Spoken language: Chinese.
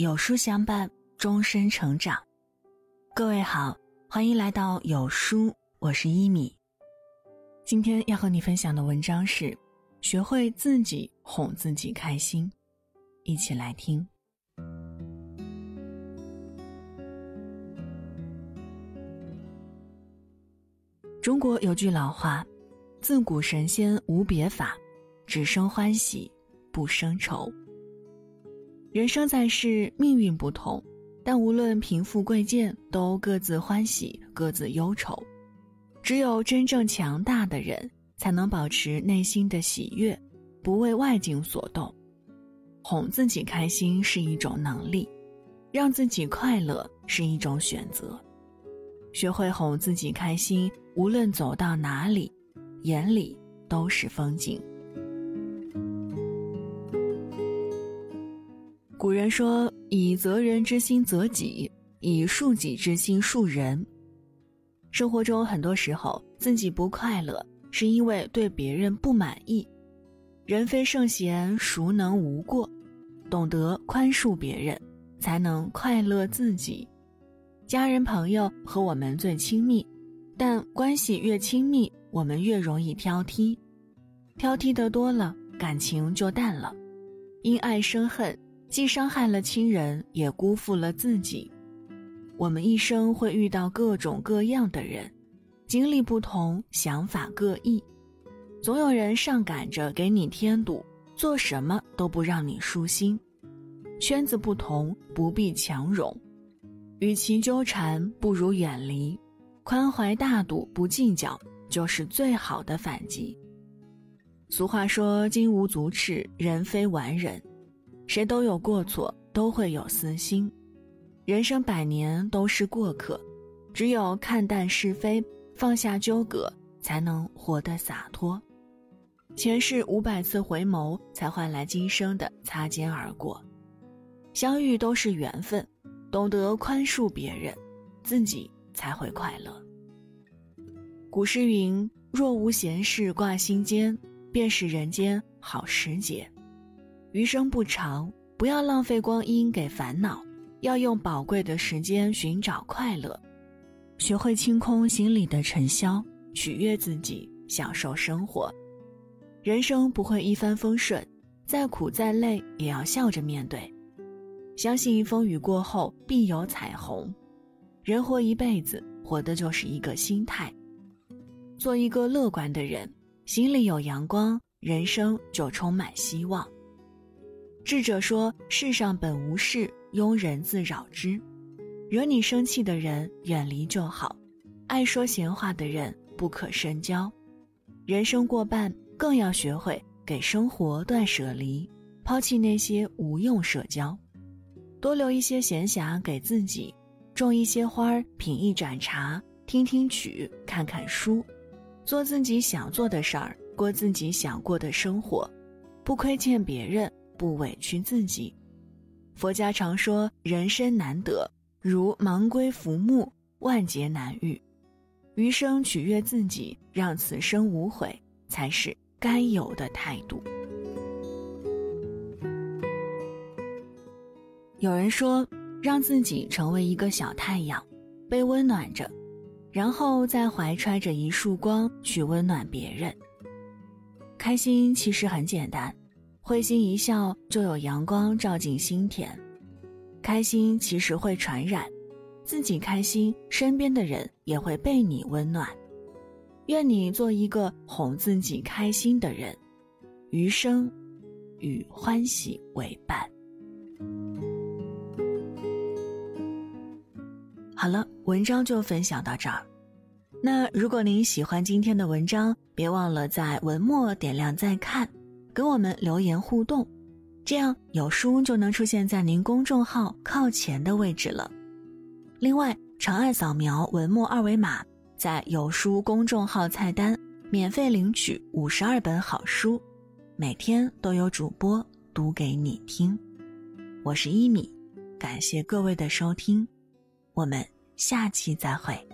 有书相伴，终身成长。各位好，欢迎来到有书，我是一米。今天要和你分享的文章是：学会自己哄自己开心。一起来听。中国有句老话：“自古神仙无别法，只生欢喜不生愁。”人生在世，命运不同，但无论贫富贵贱，都各自欢喜，各自忧愁。只有真正强大的人，才能保持内心的喜悦，不为外境所动。哄自己开心是一种能力，让自己快乐是一种选择。学会哄自己开心，无论走到哪里，眼里都是风景。古人说：“以责人之心责己，以恕己之心恕人。”生活中很多时候，自己不快乐，是因为对别人不满意。人非圣贤，孰能无过？懂得宽恕别人，才能快乐自己。家人朋友和我们最亲密，但关系越亲密，我们越容易挑剔。挑剔的多了，感情就淡了，因爱生恨。既伤害了亲人，也辜负了自己。我们一生会遇到各种各样的人，经历不同，想法各异，总有人上赶着给你添堵，做什么都不让你舒心。圈子不同，不必强融，与其纠缠，不如远离。宽怀大度，不计较，就是最好的反击。俗话说：“金无足赤，人非完人。”谁都有过错，都会有私心，人生百年都是过客，只有看淡是非，放下纠葛，才能活得洒脱。前世五百次回眸，才换来今生的擦肩而过。相遇都是缘分，懂得宽恕别人，自己才会快乐。古诗云：“若无闲事挂心间，便是人间好时节。”余生不长，不要浪费光阴给烦恼，要用宝贵的时间寻找快乐，学会清空心里的尘嚣，取悦自己，享受生活。人生不会一帆风顺，再苦再累也要笑着面对，相信风雨过后必有彩虹。人活一辈子，活的就是一个心态，做一个乐观的人，心里有阳光，人生就充满希望。智者说：“世上本无事，庸人自扰之。惹你生气的人，远离就好；爱说闲话的人，不可深交。人生过半，更要学会给生活断舍离，抛弃那些无用社交，多留一些闲暇给自己，种一些花儿，品一盏茶，听听曲，看看书，做自己想做的事儿，过自己想过的生活，不亏欠别人。”不委屈自己。佛家常说：“人生难得，如盲龟浮木，万劫难遇。”余生取悦自己，让此生无悔，才是该有的态度。有人说：“让自己成为一个小太阳，被温暖着，然后再怀揣着一束光去温暖别人。”开心其实很简单。会心一笑，就有阳光照进心田。开心其实会传染，自己开心，身边的人也会被你温暖。愿你做一个哄自己开心的人，余生与欢喜为伴。好了，文章就分享到这儿。那如果您喜欢今天的文章，别忘了在文末点亮再看。跟我们留言互动，这样有书就能出现在您公众号靠前的位置了。另外，长按扫描文末二维码，在有书公众号菜单免费领取五十二本好书，每天都有主播读给你听。我是一米，感谢各位的收听，我们下期再会。